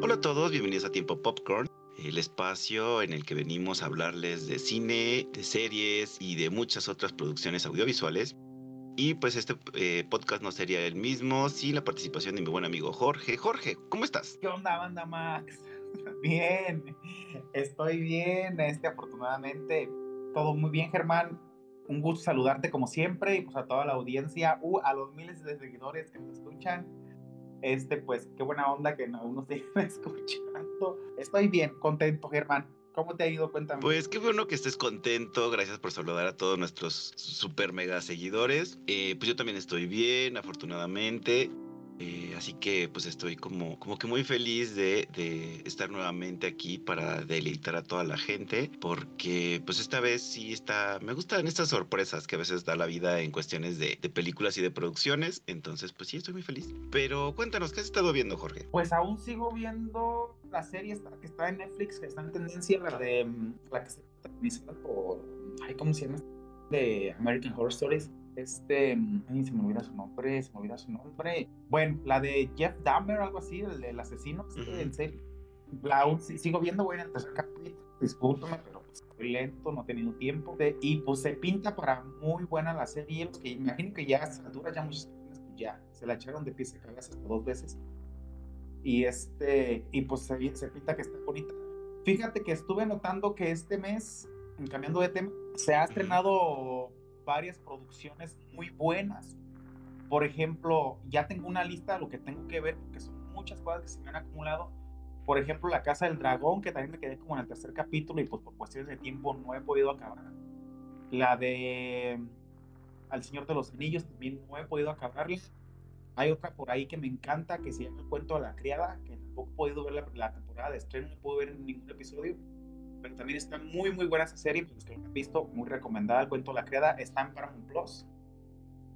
Hola a todos, bienvenidos a Tiempo Popcorn, el espacio en el que venimos a hablarles de cine, de series y de muchas otras producciones audiovisuales. Y pues este eh, podcast no sería el mismo sin la participación de mi buen amigo Jorge. Jorge, ¿cómo estás? ¿Qué onda, banda Max? bien, estoy bien, este, afortunadamente, todo muy bien, Germán. Un gusto saludarte como siempre y pues a toda la audiencia, uh, a los miles de seguidores que nos escuchan este, pues, qué buena onda que aún nos siguen escuchando. Estoy bien, contento, Germán. ¿Cómo te ha ido? Cuéntame. Pues qué bueno que estés contento. Gracias por saludar a todos nuestros super mega seguidores. Eh, pues yo también estoy bien, afortunadamente. Eh, así que pues estoy como, como que muy feliz de, estar nuevamente aquí para deleitar a toda la gente porque pues esta vez sí está, me gustan estas sorpresas que a veces da la vida en cuestiones de, películas y de producciones, entonces pues sí estoy muy feliz. Pero cuéntanos, ¿qué has estado viendo Jorge? Pues aún sigo viendo la serie que está en Netflix, que está en tendencia, la de la que se está por, ay, ¿cómo se llama? De American Horror Stories este, ay, se me olvida su nombre, se me olvida su nombre. Bueno, la de Jeff Dahmer, algo así, el del asesino, en serio. La, sigo viendo, voy en el tercer capítulo, discúlpame, pero pues, estoy lento, no he tenido tiempo. y pues se pinta para muy buena la serie, los que imagino que ya a altura ya muchas personas pues ya se la echaron de pies a cabeza hasta dos veces. Y este, y pues se, se pinta que está bonita. Fíjate que estuve notando que este mes, cambiando de tema, se ha estrenado varias producciones muy buenas. Por ejemplo, ya tengo una lista de lo que tengo que ver, porque son muchas cosas que se me han acumulado. Por ejemplo, La Casa del Dragón, que también me quedé como en el tercer capítulo y pues por cuestiones de tiempo no he podido acabar. La de Al Señor de los Anillos también no he podido acabarla. Hay otra por ahí que me encanta, que se llama El Cuento de la Criada, que tampoco he podido ver la, la temporada de estreno, no puedo ver ningún episodio pero también está muy, muy buena esa serie, pues los que lo han visto, muy recomendada, el cuento La Criada, está en Paramount Plus,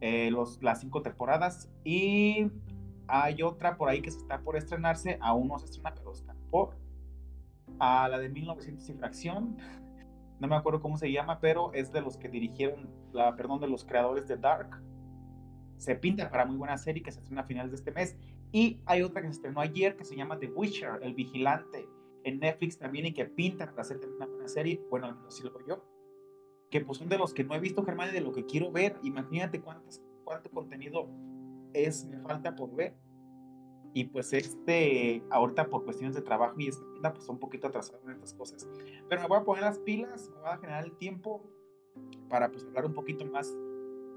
eh, los, las cinco temporadas, y hay otra por ahí que se está por estrenarse, aún no se estrena, pero está por, a la de 1900 y fracción, no me acuerdo cómo se llama, pero es de los que dirigieron, la, perdón, de los creadores de Dark, se pinta para muy buena serie que se estrena a finales de este mes, y hay otra que se estrenó ayer que se llama The Witcher, El Vigilante, en Netflix también y que pinta para hacer una buena serie, bueno, al menos así lo veo yo, que pues son de los que no he visto, Germán, y de lo que quiero ver. Imagínate cuántas, cuánto contenido es, me falta por ver. Y pues este, ahorita por cuestiones de trabajo y esta pues un poquito atrasado en estas cosas. Pero me voy a poner las pilas, me voy a generar el tiempo para pues hablar un poquito más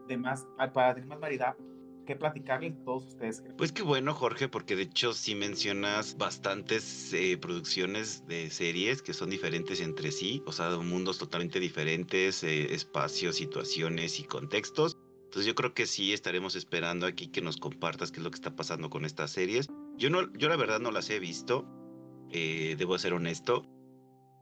de más, para tener más variedad que platicarles todos ustedes. Pues qué bueno, Jorge, porque de hecho sí mencionas bastantes eh, producciones de series que son diferentes entre sí, o sea, mundos totalmente diferentes, eh, espacios, situaciones y contextos. Entonces yo creo que sí estaremos esperando aquí que nos compartas qué es lo que está pasando con estas series. Yo no, yo la verdad no las he visto, eh, debo ser honesto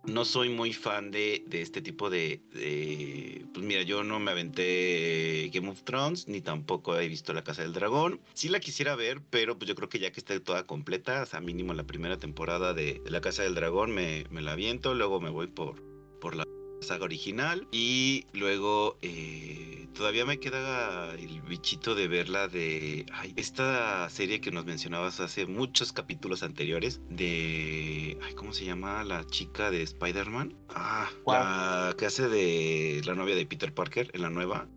no soy muy fan de, de este tipo de, de, Pues mira, yo no me aventé Game of Thrones, ni tampoco he visto La Casa del Dragón. Sí la quisiera ver, pero pues yo creo que ya que esté toda completa, o sea, mínimo la primera temporada de, La Casa del Dragón me, me, la aviento, luego me voy por, por la saga original y luego eh, todavía me queda el bichito de verla de ay, esta serie que nos mencionabas hace muchos capítulos anteriores de ay, ¿cómo se llama la chica de Spider-Man? Ah, la que hace de la novia de Peter Parker en la nueva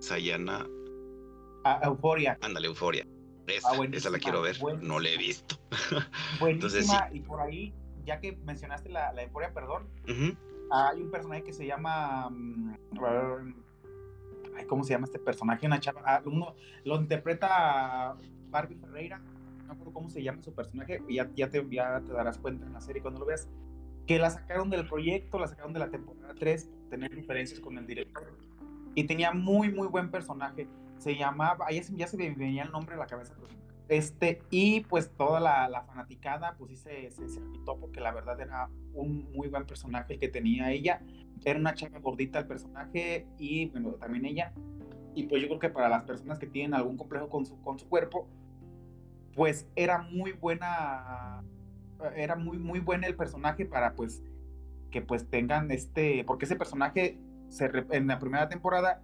Sayana ah, Euforia. Ándale, Euforia. Esa, ah, esa la quiero ver, no la he visto. Entonces, sí. y por ahí, ya que mencionaste la, la Euforia, perdón, hay un personaje que se llama. Mm, ¿Cómo se llama este personaje? Una chava. Ah, uno, lo interpreta Barbie Ferreira. No me acuerdo cómo se llama su personaje. Ya, ya, te, ya te darás cuenta en la serie cuando lo veas. Que la sacaron del proyecto, la sacaron de la temporada 3 por tener diferencias con el director. Y tenía muy, muy buen personaje. Se llamaba. Ahí ya se me venía el nombre a la cabeza. Este, y pues toda la, la fanaticada, pues sí se, se, se porque la verdad era un muy buen personaje que tenía ella. Era una chava gordita el personaje y bueno, también ella. Y pues yo creo que para las personas que tienen algún complejo con su, con su cuerpo, pues era muy buena, era muy, muy buena el personaje para pues que pues tengan este, porque ese personaje se, en la primera temporada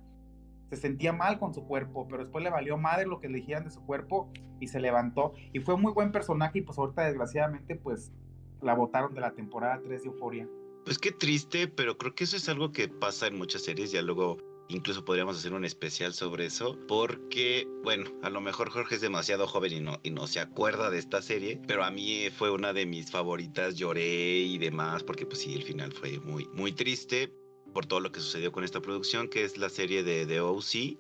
se sentía mal con su cuerpo, pero después le valió madre lo que le dijeran de su cuerpo y se levantó. Y fue muy buen personaje y pues ahorita desgraciadamente pues la votaron de la temporada 3 de Euforia. Pues qué triste, pero creo que eso es algo que pasa en muchas series, ya luego incluso podríamos hacer un especial sobre eso, porque, bueno, a lo mejor Jorge es demasiado joven y no, y no se acuerda de esta serie, pero a mí fue una de mis favoritas, lloré y demás, porque pues sí, el final fue muy, muy triste por todo lo que sucedió con esta producción, que es la serie de The OC,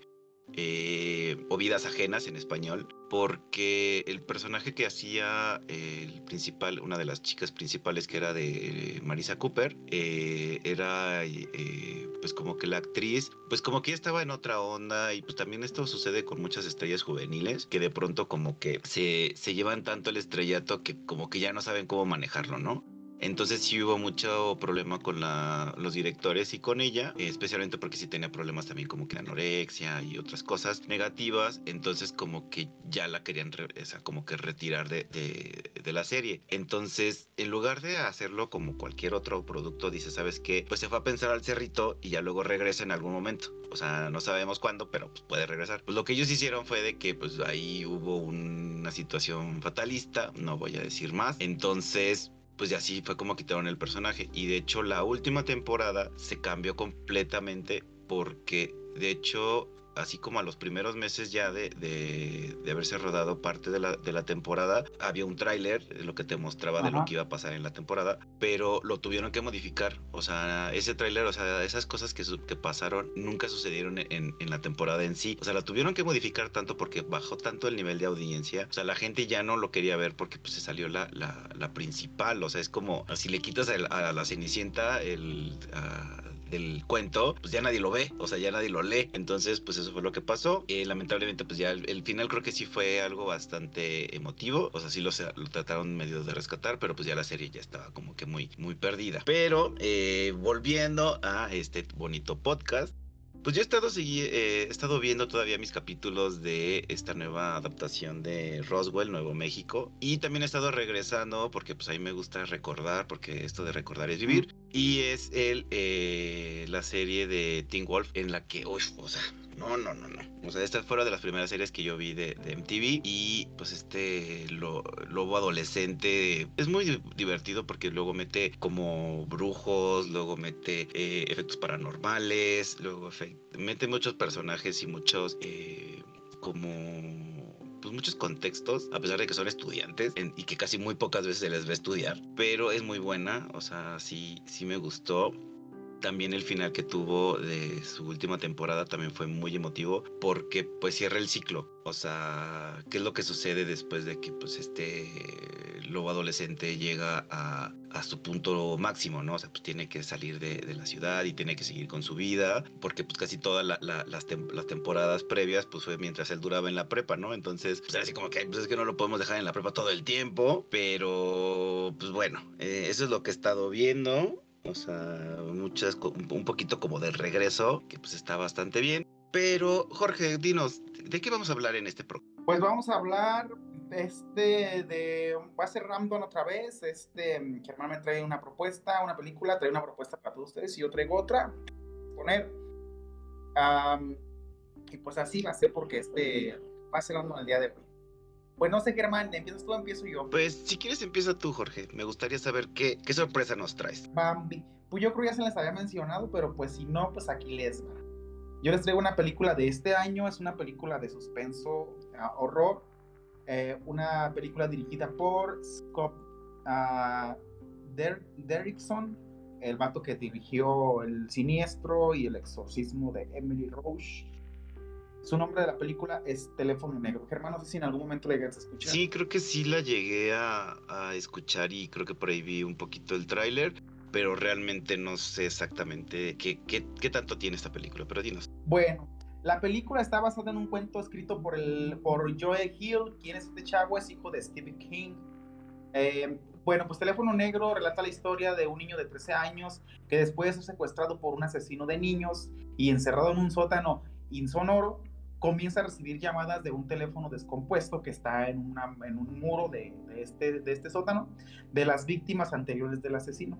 eh, o Vidas Ajenas en español, porque el personaje que hacía el principal, una de las chicas principales que era de Marisa Cooper, eh, era eh, pues como que la actriz, pues como que estaba en otra onda y pues también esto sucede con muchas estrellas juveniles que de pronto como que se, se llevan tanto el estrellato que como que ya no saben cómo manejarlo, ¿no? Entonces sí hubo mucho problema con los directores y con ella, especialmente porque sí tenía problemas también como que anorexia y otras cosas negativas. Entonces como que ya la querían como que retirar de, la serie. Entonces en lugar de hacerlo como cualquier otro producto, dice, ¿sabes qué? Pues se fue a pensar al cerrito y ya luego regresa en algún momento. O sea, no sabemos cuándo, pero pues puede regresar. Pues lo que ellos hicieron fue de que pues ahí hubo una situación fatalista, no voy a decir más. Entonces pues ya así fue como quitaron el personaje. Y de hecho la última temporada se cambió completamente porque de hecho así como a los primeros meses ya de, de, haberse rodado parte de la, de la, temporada, había un tráiler, lo que te mostraba de lo que iba a pasar en la temporada, pero lo tuvieron que modificar. O sea, ese tráiler, o sea, esas cosas que, que pasaron nunca sucedieron en, en, la temporada en sí. O sea, la tuvieron que modificar tanto porque bajó tanto el nivel de audiencia. O sea, la gente ya no lo quería ver porque pues se salió la, la, la principal. O sea, es como si le quitas a, la Cenicienta el del cuento, pues ya nadie lo ve, o sea, ya nadie lo lee. Entonces, pues eso fue lo que pasó. Eh, lamentablemente, pues ya el, final creo que sí fue algo bastante emotivo, o sea, sí lo, lo trataron medio de rescatar, pero pues ya la serie ya estaba como que muy, muy perdida. Pero eh, volviendo a este bonito podcast, pues yo he estado, eh, he estado viendo todavía mis capítulos de esta nueva adaptación de Roswell, Nuevo México. Y también he estado regresando porque pues a mí me gusta recordar, porque esto de recordar es vivir. Y es el, eh, la serie de Teen Wolf en la que, uy, o sea, no, no, no, no. O sea, esta fue una de las primeras series que yo vi de, MTV. Y pues este lobo adolescente es muy divertido porque luego mete como brujos, luego mete eh, efectos paranormales, luego mete muchos personajes y muchos eh, como pues muchos contextos, a pesar de que son estudiantes y que casi muy pocas veces se les ve estudiar, pero es muy buena, o sea, sí, sí me gustó también el final que tuvo de su última temporada también fue muy emotivo porque pues cierra el ciclo. O sea, ¿qué es lo que sucede después de que pues este lobo adolescente llega a, su punto máximo, ¿no? O sea, pues tiene que salir de, la ciudad y tiene que seguir con su vida porque pues casi todas las, temporadas previas pues fue mientras él duraba en la prepa, ¿no? Entonces, pues así como que pues es que no lo podemos dejar en la prepa todo el tiempo, pero pues bueno, eh, eso es lo que he estado viendo. O muchas, un poquito como del regreso, que pues está bastante bien. Pero, Jorge, dinos, ¿de qué vamos a hablar en este programa? Pues vamos a hablar este de va a ser Random otra vez este Germán me trae una propuesta una película trae una propuesta para todos ustedes y yo traigo otra poner y pues así va a ser porque este va a ser Random el día de hoy pues no sé, Germán, ¿empiezas tú o empiezo yo? Pues si quieres empieza tú, Jorge. Me gustaría saber qué, qué sorpresa nos traes. Bambi. Pues yo creo que ya se les había mencionado, pero pues si no, pues aquí les va. Yo les traigo una película de este año, es una película de suspenso, horror, eh, una película dirigida por Scott uh, Derrickson, el vato que dirigió El Siniestro y El Exorcismo de Emily Rose. Su nombre de la película es Teléfono Negro. Germán, no sé si en algún momento la llegaste a escuchar. Sí, creo que sí la llegué a, escuchar y creo que por ahí vi un poquito el tráiler, pero realmente no sé exactamente qué, qué, tanto tiene esta película, pero dinos. Bueno, la película está basada en un cuento escrito por, el, por Joe Hill, quien es este chavo, es hijo de Stephen King. Eh, bueno, pues Teléfono Negro relata la historia de un niño de 13 años que después de ser secuestrado por un asesino de niños y encerrado en un sótano insonoro, comienza a recibir llamadas de un teléfono descompuesto que está en, una, en un muro de, este, de este sótano de las víctimas anteriores del asesino.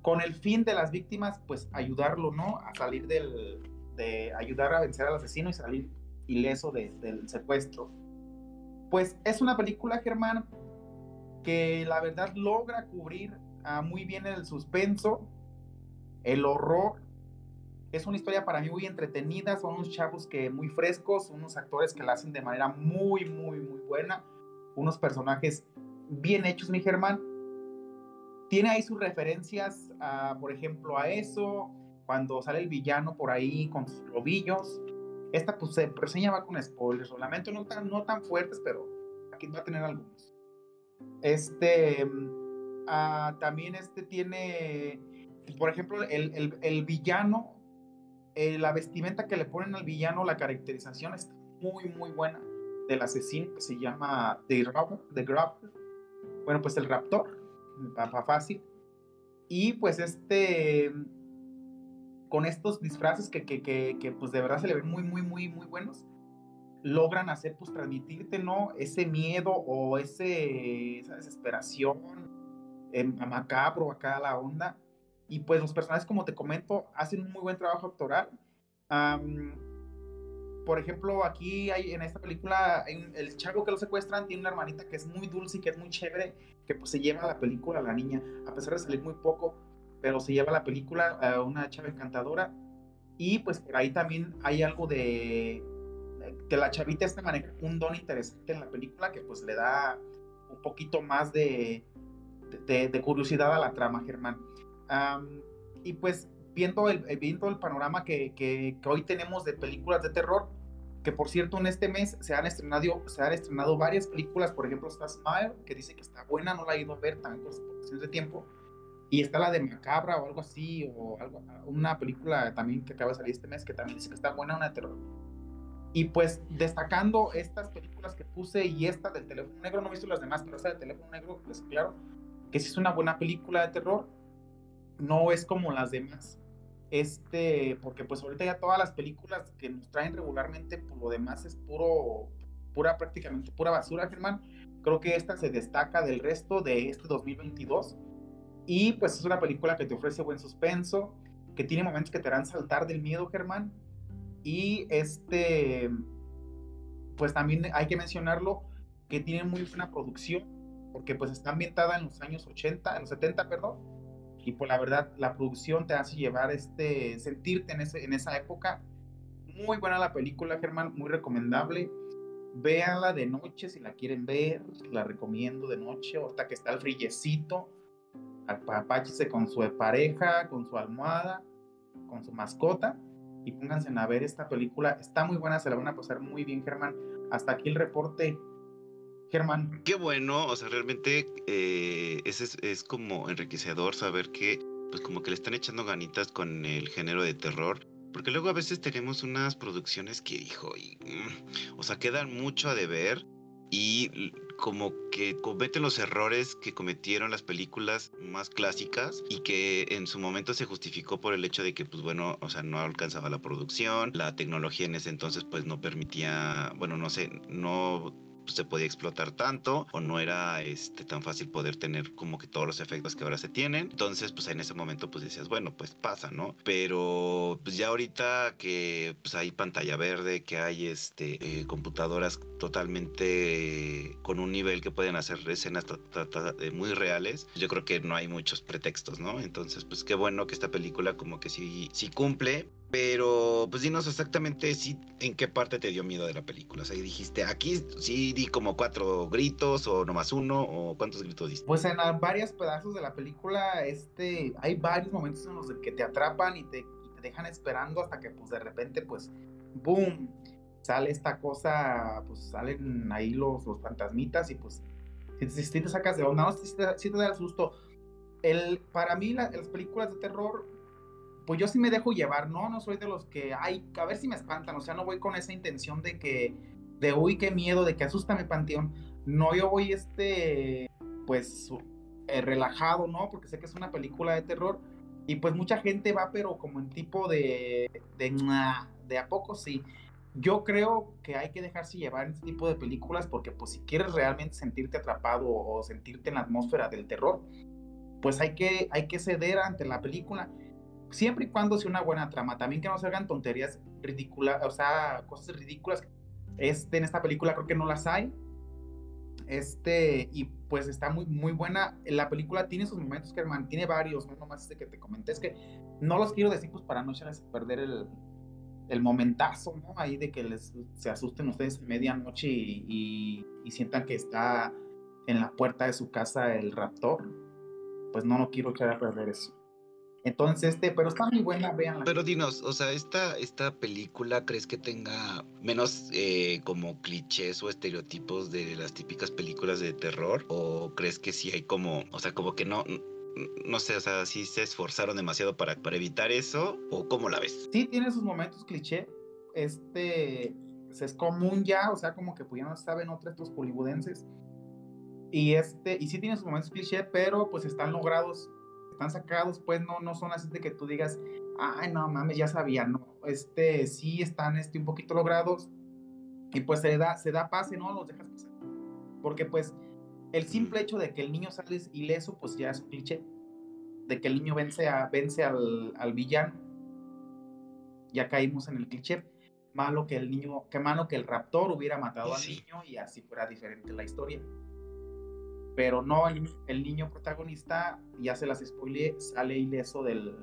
Con el fin de las víctimas, pues ayudarlo, ¿no? A salir del, de ayudar a vencer al asesino y salir ileso del secuestro. Pues es una película, Germán, que la verdad logra cubrir muy bien el suspenso, el horror. Es una historia para mí muy entretenida, son unos chavos que muy frescos, unos actores que la hacen de manera muy, muy, muy buena, unos personajes bien hechos, mi Germán. Tiene ahí sus referencias, por ejemplo, a eso, cuando sale el villano por ahí con sus lobillos. Esta pues se va con spoilers, lamento no tan, no tan fuertes, pero aquí va a tener algunos. Este, ah, también este tiene, por ejemplo, el, el, villano, eh, la vestimenta que le ponen al villano, la caracterización está muy, muy buena del asesino que se llama The Raptor, The Bueno, pues el Raptor, para fácil. Y pues este con estos disfraces que, que, que, pues de verdad se le ven muy, muy, muy, muy buenos, logran hacer, pues transmitirte, ¿no? Ese miedo o ese, esa desesperación eh, macabro acá la onda. Y pues los personajes, como te comento, hacen un muy buen trabajo actoral. por ejemplo, aquí hay en esta película, el chavo que lo secuestran tiene una hermanita que es muy dulce y que es muy chévere, que pues se lleva la película a la niña, a pesar de salir muy poco, pero se lleva la película a una chava encantadora. Y pues por ahí también hay algo de que la chavita esta maneja un don interesante en la película que pues le da un poquito más de, de, curiosidad a la trama, Germán. Y pues viendo el, viendo el panorama que, que, que, hoy tenemos de películas de terror, que por cierto en este mes se han estrenado, se han estrenado varias películas, por ejemplo está Smile, que dice que está buena, no la he ido a ver también por cuestiones de tiempo, y está la de Macabra o algo así, o algo, una película también que acaba de salir este mes que también dice que está buena, una de terror. Y pues destacando estas películas que puse y esta del teléfono negro, no he visto las demás, pero esta del teléfono negro, pues claro, que si es una buena película de terror, no es como las demás. Este, porque pues ahorita ya todas las películas que nos traen regularmente, por lo demás es puro, pura prácticamente, pura basura, Germán. Creo que esta se destaca del resto de este 2022 y pues es una película que te ofrece buen suspenso, que tiene momentos que te harán saltar del miedo, Germán. Y este, pues también hay que mencionarlo, que tiene muy buena producción, porque pues está ambientada en los años 80, en los 70, perdón. Y pues la verdad, la producción te hace llevar este, sentirte en, ese, en esa época. Muy buena la película, Germán, muy recomendable. Véanla de noche si la quieren ver, la recomiendo de noche, ahorita que está el frillecito apáchese con su pareja, con su almohada, con su mascota y pónganse a ver esta película. Está muy buena, se la van a pasar muy bien, Germán. Hasta aquí el reporte. Germán. Qué bueno, o sea, realmente eh, es, como enriquecedor saber que, pues como que le están echando ganitas con el género de terror. Porque luego a veces tenemos unas producciones que, hijo, mm, o sea, quedan mucho a deber y como que cometen los errores que cometieron las películas más clásicas y que en su momento se justificó por el hecho de que pues bueno, o sea, no alcanzaba la producción, la tecnología en ese entonces pues no permitía, bueno, no sé, no se podía explotar tanto o no era este, tan fácil poder tener como que todos los efectos que ahora se tienen. Entonces, pues en ese momento pues decías, bueno, pues pasa, ¿no? Pero pues ya ahorita que pues hay pantalla verde, que hay este, eh, computadoras totalmente con un nivel que pueden hacer escenas muy reales, yo creo que no hay muchos pretextos, ¿no? Entonces, pues qué bueno que esta película como que sí, sí cumple pero, pues dinos exactamente si, en qué parte te dio miedo de la película. O sea, dijiste, aquí sí di como cuatro gritos o nomás uno, o cuántos gritos diste. Pues en varios pedazos de la película, este, hay varios momentos en los que te atrapan y te, dejan esperando hasta que, pues de repente, pues, boom, sale esta cosa, pues salen ahí los, los fantasmitas y pues, si, te sacas de onda, no, si te, si te da el susto. El, para mí, las películas de terror pues yo sí me dejo llevar, ¿no? No soy de los que, ay, a ver si me espantan, o sea, no voy con esa intención de que, de uy, qué miedo, de que asusta mi panteón. No, yo voy, este, pues, eh, relajado, ¿no? Porque sé que es una película de terror y pues mucha gente va, pero como en tipo de, de, de a poco sí. Yo creo que hay que dejarse llevar en este tipo de películas porque pues si quieres realmente sentirte atrapado o sentirte en la atmósfera del terror, pues hay que, hay que ceder ante la película siempre y cuando sea una buena trama, también que no se hagan tonterías ridículas, o sea, cosas ridículas. Este, en esta película creo que no las hay. Este, y pues está muy, muy buena. La película tiene sus momentos, que tiene varios, no nomás este que te comenté, es que no los quiero decir pues para no echarles a perder el, el momentazo, ¿no? Ahí de que les se asusten ustedes a medianoche y, y, sientan que está en la puerta de su casa el raptor. Pues no, no quiero echar a perder eso. Entonces, este, pero está muy buena, vean. Pero dinos, o sea, esta, esta película, ¿crees que tenga menos eh, como clichés o estereotipos de las típicas películas de terror? ¿O crees que sí hay como, o sea, como que no, no sé, o sea, si se esforzaron demasiado para, para evitar eso? ¿O cómo la ves? Sí, tiene sus momentos cliché. Este, pues, es común ya, o sea, como que pues ya no saben otros estos hollywoodenses. Y este, y sí tiene sus momentos cliché, pero pues están logrados están sacados, pues no, no son así de que tú digas, ay, no mames, ya sabía, no, este, sí están este, un poquito logrados y pues se da, se da pase, ¿no? Los dejas pasar. Porque pues el simple hecho de que el niño sale ileso, pues ya es un cliché. De que el niño vence, a, vence al, al villano. Ya caímos en el cliché. Malo que el niño, que malo que el raptor hubiera matado al niño y así fuera diferente la historia. Pero no, el, niño protagonista, ya se las spoileé, sale ileso del,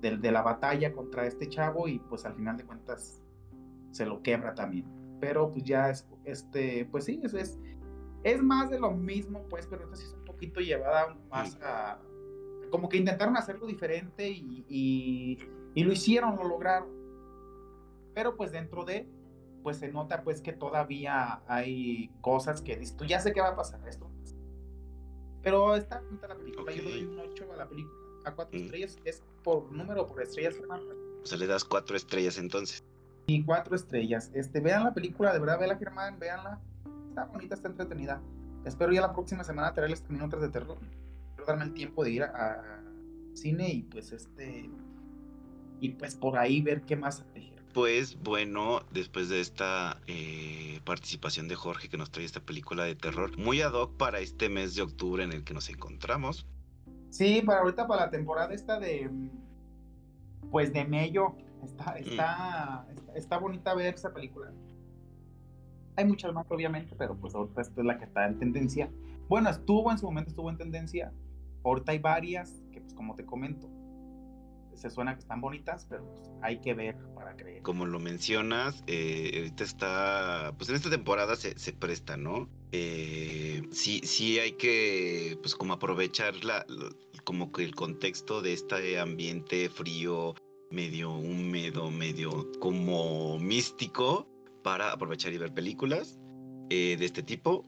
del, de la batalla contra este chavo y pues al final de cuentas se lo quebra también. Pero pues ya es, este, pues sí, es, es, es más de lo mismo, pues, pero esta sí es un poquito llevada más a, como que intentaron hacerlo diferente y, y, y lo hicieron, lo lograron. Pero pues dentro de, pues se nota pues que todavía hay cosas que dices, tú ya sé qué va a pasar esto. Pero está bonita la película, yo le doy un 8 a la película, a 4 mm. estrellas, es por número, por estrellas. O sea, le das 4 estrellas entonces. Y 4 estrellas. Este, vean la película, de verdad, vean Germán, veanla. Está bonita, está entretenida. Espero ya la próxima semana traerles también otras de terror. Quiero darme el tiempo de ir a, cine y pues este y pues por ahí ver qué más pues bueno, después de esta eh, participación de Jorge que nos trae esta película de terror, muy ad hoc para este mes de octubre en el que nos encontramos. Sí, para ahorita, para la temporada esta de, pues de Mello, está, mm. está, está, bonita ver esa película. Hay muchas más, obviamente, pero pues ahorita esta es la que está en tendencia. Bueno, estuvo en su momento, estuvo en tendencia. Ahorita hay varias que, pues como te comento, se suena que están bonitas, pero pues, hay que ver para creer. Como lo mencionas, eh, ahorita está, pues en esta temporada se, presta, ¿no? Eh, sí, sí hay que, pues como aprovechar la, como que el contexto de este ambiente frío, medio húmedo, medio como místico, para aprovechar y ver películas eh, de este tipo.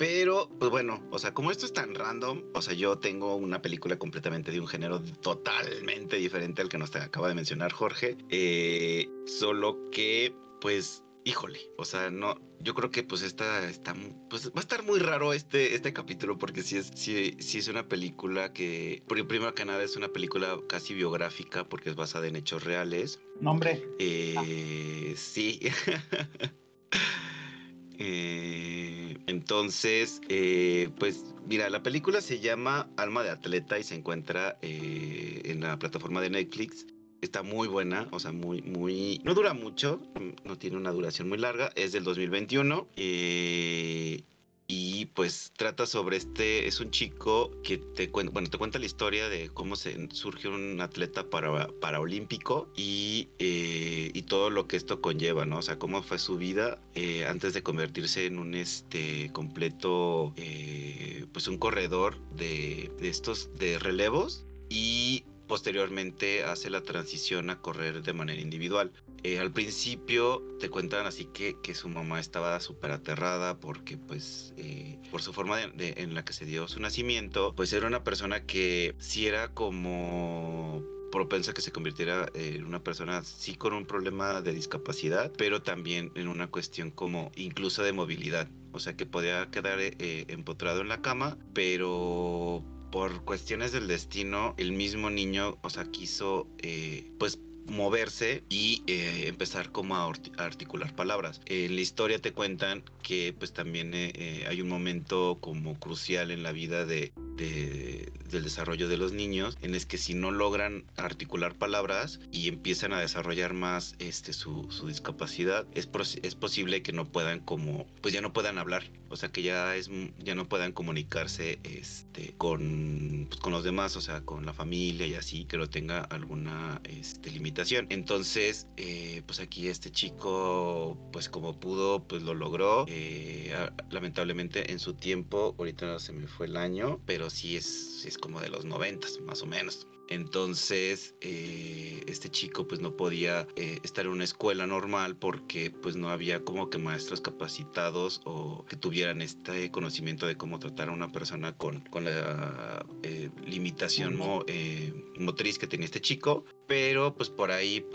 Pero, pues bueno, o sea, como esto es tan random, o sea, yo tengo una película completamente de un género totalmente diferente al que nos acaba de mencionar Jorge. Eh, solo que, pues, híjole, o sea, no, yo creo que pues esta está, pues va a estar muy raro este, este capítulo porque sí es, sí, sí es una película que, primero que nada es una película casi biográfica porque es basada en hechos reales. Nombre. Eh, sí. Eh, entonces, eh, pues mira, la película se llama Alma de Atleta y se encuentra eh, en la plataforma de Netflix. Está muy buena, o sea, muy, muy... No dura mucho, no tiene una duración muy larga, es del 2021. Y pues trata sobre este, es un chico que te cuenta, bueno, te cuenta la historia de cómo se surgió un atleta para, paraolímpico y, eh, y todo lo que esto conlleva, ¿no? O sea, cómo fue su vida eh, antes de convertirse en un este completo, eh, pues un corredor de, de estos, de relevos y posteriormente hace la transición a correr de manera individual. Eh, al principio te cuentan así que, que su mamá estaba súper aterrada porque pues eh, por su forma de, en la que se dio su nacimiento, pues era una persona que sí era como propensa que se convirtiera en una persona sí con un problema de discapacidad, pero también en una cuestión como incluso de movilidad. O sea que podía quedar eh, empotrado en la cama, pero por cuestiones del destino, el mismo niño, o sea, quiso, eh, pues, moverse y eh, empezar como a articular palabras. En la historia te cuentan que pues también eh, hay un momento como crucial en la vida de, del desarrollo de los niños, en es que si no logran articular palabras y empiezan a desarrollar más este, su, discapacidad, es, es posible que no puedan como, pues ya no puedan hablar, o sea que ya, es, ya no puedan comunicarse este, con, pues con los demás, o sea, con la familia y así, que no tenga alguna este, limitación. Entonces, eh, pues aquí este chico, pues como pudo, pues lo logró. Eh, lamentablemente en su tiempo, ahorita no se me fue el año, pero sí es, es como de los noventas, más o menos. Entonces, eh, este chico pues no podía eh, estar en una escuela normal porque pues no había como que maestros capacitados o que tuvieran este conocimiento de cómo tratar a una persona con, con la eh, limitación motriz que tenía este chico. Pero pues por ahí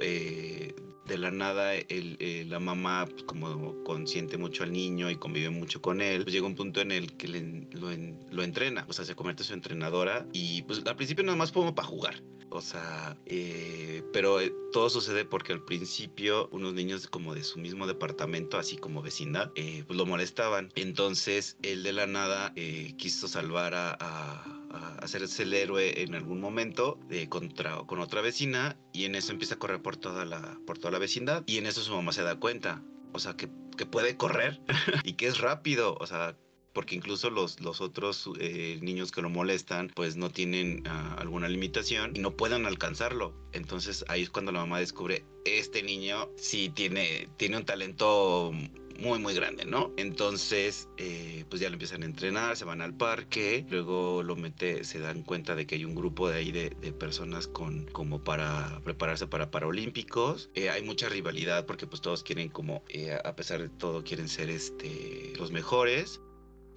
de la nada el, la mamá pues, como consiente mucho al niño y convive mucho con él, pues llega un punto en el que lo, lo, entrena, o sea, se convierte en su entrenadora y pues al principio nada más como para jugar. O sea, eh, pero eh, todo sucede porque al principio unos niños como de su mismo departamento, así como vecindad, eh, pues lo molestaban. Entonces él de la nada quiso salvar a hacerse el héroe en algún momento eh, contra, con otra vecina y en eso empieza a correr por toda la, por toda la vecindad y en eso su mamá se da cuenta. O sea, que, que puede correr y que es rápido. O sea, porque incluso los, los otros eh, niños que lo molestan pues no tienen ah, alguna limitación y no pueden alcanzarlo. Entonces ahí es cuando la mamá descubre, este niño sí tiene, tiene un talento muy muy grande, ¿no? Entonces, eh, pues ya lo empiezan a entrenar, se van al parque, luego lo mete, se dan cuenta de que hay un grupo de ahí de, personas con como para prepararse para Paralímpicos. Eh, hay mucha rivalidad porque pues todos quieren como, eh, a pesar de todo, quieren ser este, los mejores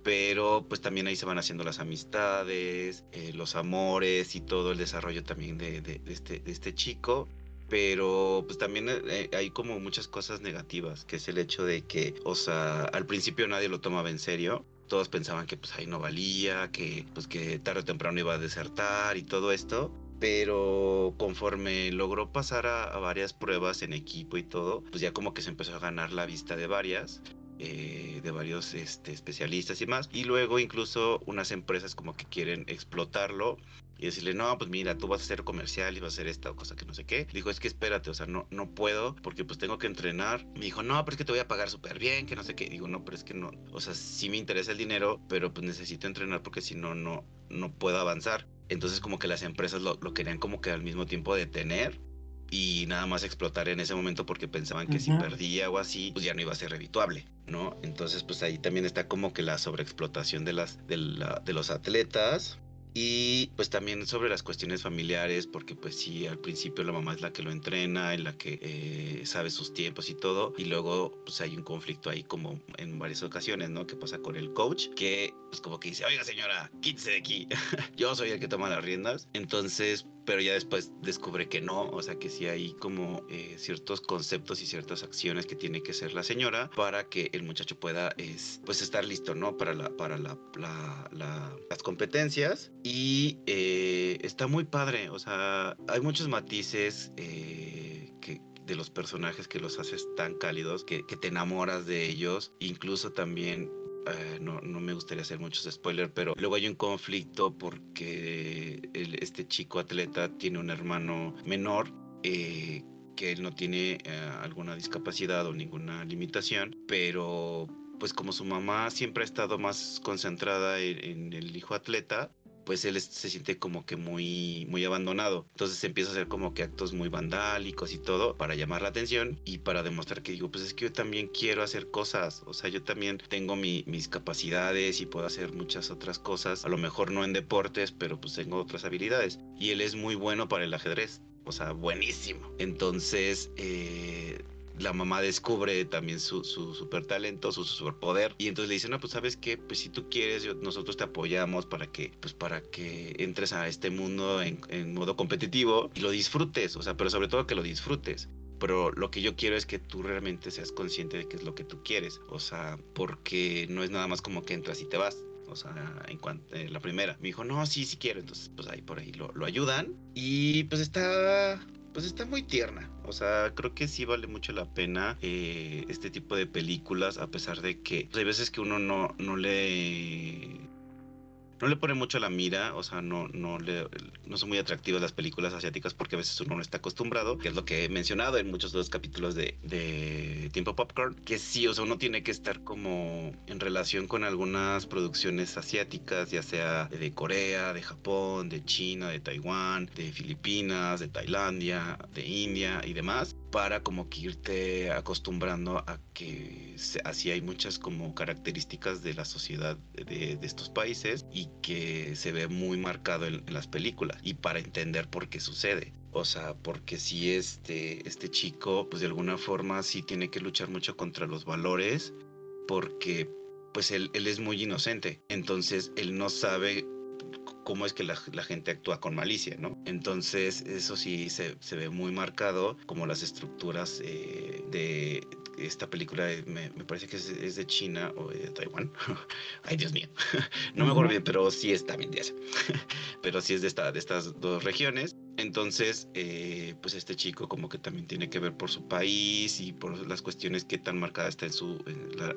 pero pues también ahí se van haciendo las amistades, los amores y todo el desarrollo también de, de, este, de este chico pero pues también eh, eh, hay como muchas cosas negativas, que es el hecho de que, o sea, al principio nadie lo tomaba en serio. Todos pensaban que pues ahí no valía, que pues que tarde o temprano iba a desertar y todo esto. Pero conforme logró pasar a, varias pruebas en equipo y todo, pues ya como que se empezó a ganar la vista de varias. Eh, de varios este, especialistas y más. Y luego incluso unas empresas como que quieren explotarlo y decirle, no, pues mira, tú vas a ser comercial y vas a hacer esta cosa que no sé qué. Dijo, es que espérate, o sea, no, no puedo porque pues tengo que entrenar. Me dijo, no, pero es que te voy a pagar súper bien, que no sé qué. Digo, no, pero es que no, o sea, sí me interesa el dinero, pero pues necesito entrenar porque si no, no, no puedo avanzar. Entonces como que las empresas lo, lo querían como que al mismo tiempo detener y nada más explotar en ese momento porque pensaban que si perdía o así, pues ya no iba a ser revituable, ¿no? Entonces, pues ahí también está como que la sobreexplotación de, las, de, la, de los atletas y pues también sobre las cuestiones familiares, porque pues sí, al principio la mamá es la que lo entrena, en la que eh, sabe sus tiempos y todo, y luego pues hay un conflicto ahí como en varias ocasiones, ¿no? Que pasa con el coach, que pues como que dice, oiga señora, quítese de aquí, yo soy el que toma las riendas, entonces pero ya después descubre que no, o sea que sí hay como eh, ciertos conceptos y ciertas acciones que tiene que hacer la señora para que el muchacho pueda es, pues estar listo, ¿no? Para, la, para la, las competencias y eh, está muy padre, o sea, hay muchos matices eh, de los personajes que los haces tan cálidos, que, te enamoras de ellos, incluso también eh, no, no, me gustaría hacer muchos spoilers, pero luego hay un conflicto porque este chico atleta tiene un hermano menor eh, que él no tiene eh, alguna discapacidad o ninguna limitación, pero pues como su mamá siempre ha estado más concentrada en el hijo atleta, pues él se siente como que muy, muy abandonado. Entonces empieza a hacer como que actos muy vandálicos y todo para llamar la atención y para demostrar que digo, pues es que yo también quiero hacer cosas, o sea, yo también tengo mis capacidades y puedo hacer muchas otras cosas, a lo mejor no en deportes, pero pues tengo otras habilidades. Y él es muy bueno para el ajedrez, o sea, buenísimo. Entonces, eh, la mamá descubre también su, su super talento, su, superpoder y entonces le dice, no, pues sabes qué, pues si tú quieres, nosotros te apoyamos para que, pues para que entres a este mundo en, en modo competitivo y lo disfrutes, o sea, pero sobre todo que lo disfrutes pero lo que yo quiero es que tú realmente seas consciente de qué es lo que tú quieres, o sea, porque no es nada más como que entras y te vas. O sea, en cuanto eh, la primera me dijo, no, sí, sí quiero. Entonces, pues ahí por ahí lo, lo ayudan. Y pues está pues está muy tierna. O sea, creo que sí vale mucho la pena eh, este tipo de películas, a pesar de que hay veces que uno no, no le no le pone mucho la mira, o sea, no, no, le, no son muy atractivas las películas asiáticas porque a veces uno no está acostumbrado, que es lo que he mencionado en muchos de los capítulos de, de Tiempo Popcorn, que sí, o sea, uno tiene que estar como en relación con algunas producciones asiáticas, ya sea de Corea, de Japón, de China, de Taiwán, de Filipinas, de Tailandia, de India y demás, para como que irte acostumbrando a que así hay muchas como características de la sociedad de, estos países y que se ve muy marcado en, las películas y para entender por qué sucede. O sea, porque si este, este chico, pues de alguna forma sí tiene que luchar mucho contra los valores, porque pues él, él es muy inocente. Entonces él no sabe cómo es que la, gente actúa con malicia, ¿no? Entonces, eso sí se, ve muy marcado, como las estructuras eh, de esta película, me, parece que es, de China o de Taiwán. Ay, Dios mío. no me acuerdo bien, pero sí es también de Asia. pero sí es de, esta, de estas dos regiones. Entonces, eh, pues este chico como que también tiene que ver por su país y por las cuestiones que tan marcada está en su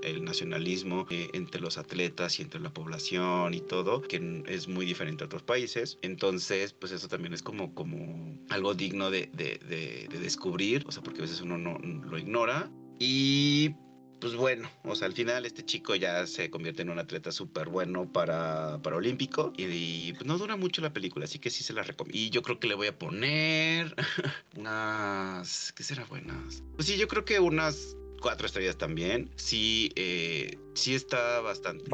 el nacionalismo eh, entre los atletas y entre la población y todo, que es muy diferente a otros países. Entonces, pues eso también es como, como algo digno de, de, de, de descubrir, o sea, porque a veces uno no lo ignora. Y pues bueno, o sea, al final este chico ya se convierte en un atleta súper bueno para, para olímpico y, pues no dura mucho la película, así que sí se la recomiendo. Y yo creo que le voy a poner unas... ¿Qué será buenas? Pues sí, yo creo que unas cuatro estrellas también. Sí, eh, sí está bastante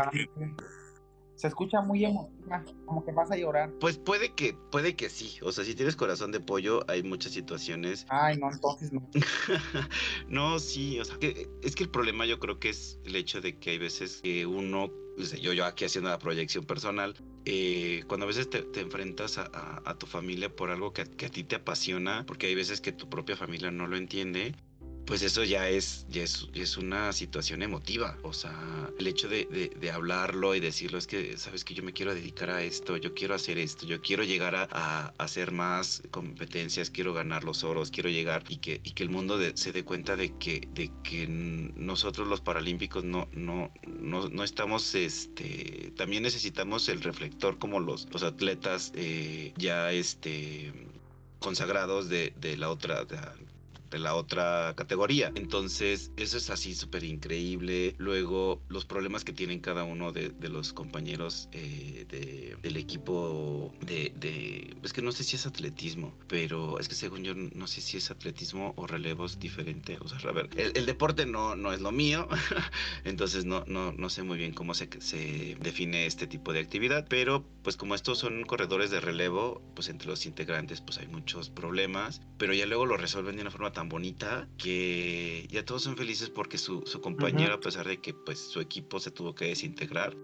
se escucha muy emotiva, como que vas a llorar. Pues puede que, puede que sí. O sea, si tienes corazón de pollo, hay muchas situaciones. Ay, no, entonces no. no, sí, o sea, que, es que el problema yo creo que es el hecho de que hay veces que uno, yo, yo aquí haciendo la proyección personal, eh, cuando a veces te, enfrentas a, tu familia por algo que, que, a ti te apasiona, porque hay veces que tu propia familia no lo entiende, pues eso ya es, ya es, una situación emotiva. O sea, el hecho de, hablarlo y decirlo es que, sabes que yo me quiero dedicar a esto, yo quiero hacer esto, yo quiero llegar a, hacer más competencias, quiero ganar los oros, quiero llegar y que, y que el mundo se dé cuenta de que, de que nosotros los paralímpicos no, no, no, estamos, este, también necesitamos el reflector como los, los atletas eh, ya, este, consagrados de, de la otra, de la otra categoría. Entonces, eso es así súper increíble. Luego, los problemas que tienen cada uno de, los compañeros eh, del equipo de, Es que no sé si es atletismo, pero es que según yo no sé si es atletismo o relevos diferente. O sea, a ver, el, deporte no, no es lo mío, entonces no, no, no sé muy bien cómo se, se define este tipo de actividad, pero pues como estos son corredores de relevo, pues entre los integrantes pues hay muchos problemas, pero ya luego lo resuelven de una forma tan bonita que ya todos son felices porque su, compañero, a pesar de que pues su equipo se tuvo que desintegrar,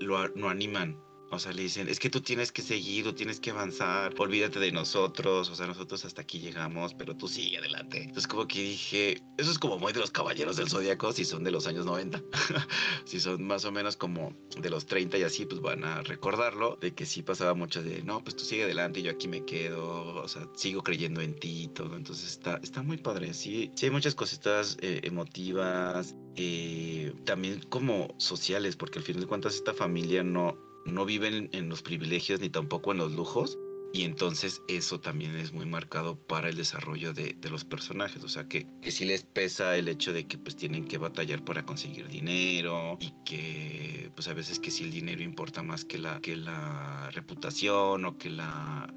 lo, lo animan o sea, le dicen, es que tú tienes que seguir, tú tienes que avanzar, olvídate de nosotros, o sea, nosotros hasta aquí llegamos, pero tú sigue adelante. Entonces como que dije, eso es como muy de los caballeros del zodiaco, si son de los años 90, si son más o menos como de los 30 y así, pues van a recordarlo, de que sí pasaba mucho de, no, pues tú sigue adelante, yo aquí me quedo, o sea, sigo creyendo en ti y todo, entonces está, está muy padre, sí, sí hay muchas cositas eh, emotivas, eh, también como sociales, porque al final de cuentas esta familia no no viven en los privilegios ni tampoco en los lujos. Y entonces eso también es muy marcado para el desarrollo de, los personajes. O sea que, que sí les pesa el hecho de que pues tienen que batallar para conseguir dinero y que pues a veces que si el dinero importa más que la, que la reputación o que la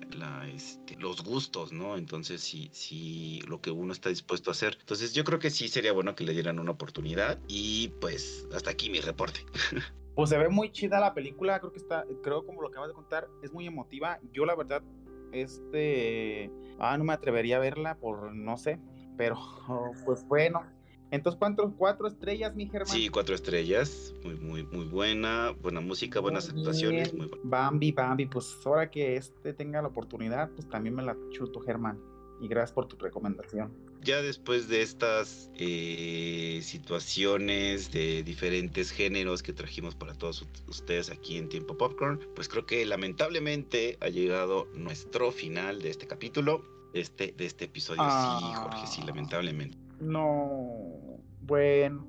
este, los gustos, ¿no? Entonces sí, sí lo que uno está dispuesto a hacer. Entonces yo creo que sí sería bueno que le dieran una oportunidad y pues hasta aquí mi reporte. Pues se ve muy chida la película, creo que está, creo como lo acabas de contar, es muy emotiva. Yo la verdad, este, ah, no me atrevería a verla por, no sé, pero pues bueno. Entonces, ¿cuántos? ¿Cuatro estrellas, mi Germán? Sí, cuatro estrellas, muy, muy, muy buena, buena música, buenas actuaciones, muy buena. Bambi, Bambi, pues ahora que este tenga la oportunidad, pues también me la chuto, Germán. Y gracias por tu recomendación ya después de estas eh, situaciones de diferentes géneros que trajimos para todos ustedes aquí en Tiempo Popcorn, pues creo que lamentablemente ha llegado nuestro final de este capítulo, este, de este episodio. sí, Jorge, sí, ah. lamentablemente. No, bueno.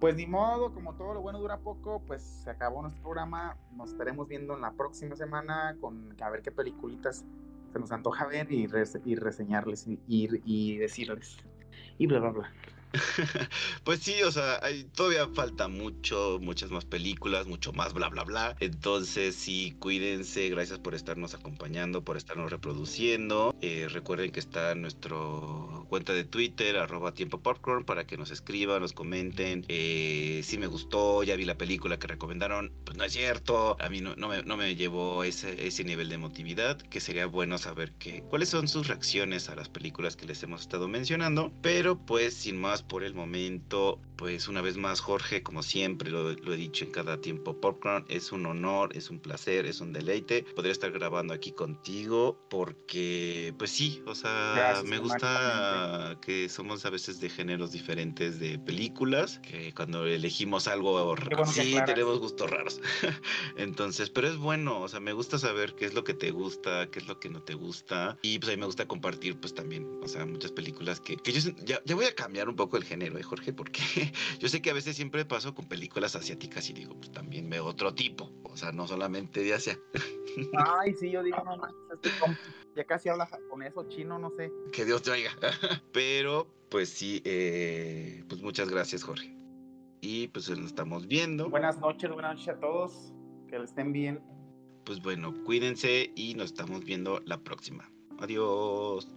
Pues ni modo, como todo lo bueno dura poco, pues se acabó nuestro programa. Nos estaremos viendo en la próxima semana con a ver qué peliculitas se nos antoja ver y, y reseñarles y, y decirles. Y bla, bla, bla. pues sí, o sea, todavía falta mucho, muchas más películas, mucho más bla, bla, bla. Entonces, sí, cuídense, gracias por estarnos acompañando, por estarnos reproduciendo. Eh, recuerden que está nuestra cuenta de Twitter, arroba tiempo popcorn, para que nos escriban, nos comenten. Eh, si me gustó, ya vi la película que recomendaron, pues no es cierto, a mí no, no, me, no me llevó ese, ese nivel de emotividad, que sería bueno saber que, cuáles son sus reacciones a las películas que les hemos estado mencionando. Pero pues, sin más por el momento. Pues una vez más, Jorge, como siempre lo, he dicho en cada tiempo Popcorn, es un honor, es un placer, es un deleite poder estar grabando aquí contigo porque, pues sí, o sea, me gusta que somos a veces de géneros diferentes de películas, que cuando elegimos algo, sí, tenemos gustos raros. Entonces, pero es bueno, o sea, me gusta saber qué es lo que te gusta, qué es lo que no te gusta y pues a mí me gusta compartir pues también, o sea, muchas películas que, que yo ya, ya voy a cambiar un poco el género, ¿eh, Jorge? Porque yo sé que a veces siempre paso con películas asiáticas y digo, pues también veo otro tipo, o sea, no solamente de Asia. Ay, sí, yo digo, no este ya casi habla japonés o chino, no sé. Que Dios te oiga. Pero, pues sí, eh, pues muchas gracias, Jorge. Y pues nos estamos viendo. Buenas noches, buenas noches a todos. Que estén bien. Pues bueno, cuídense y nos estamos viendo la próxima. Adiós.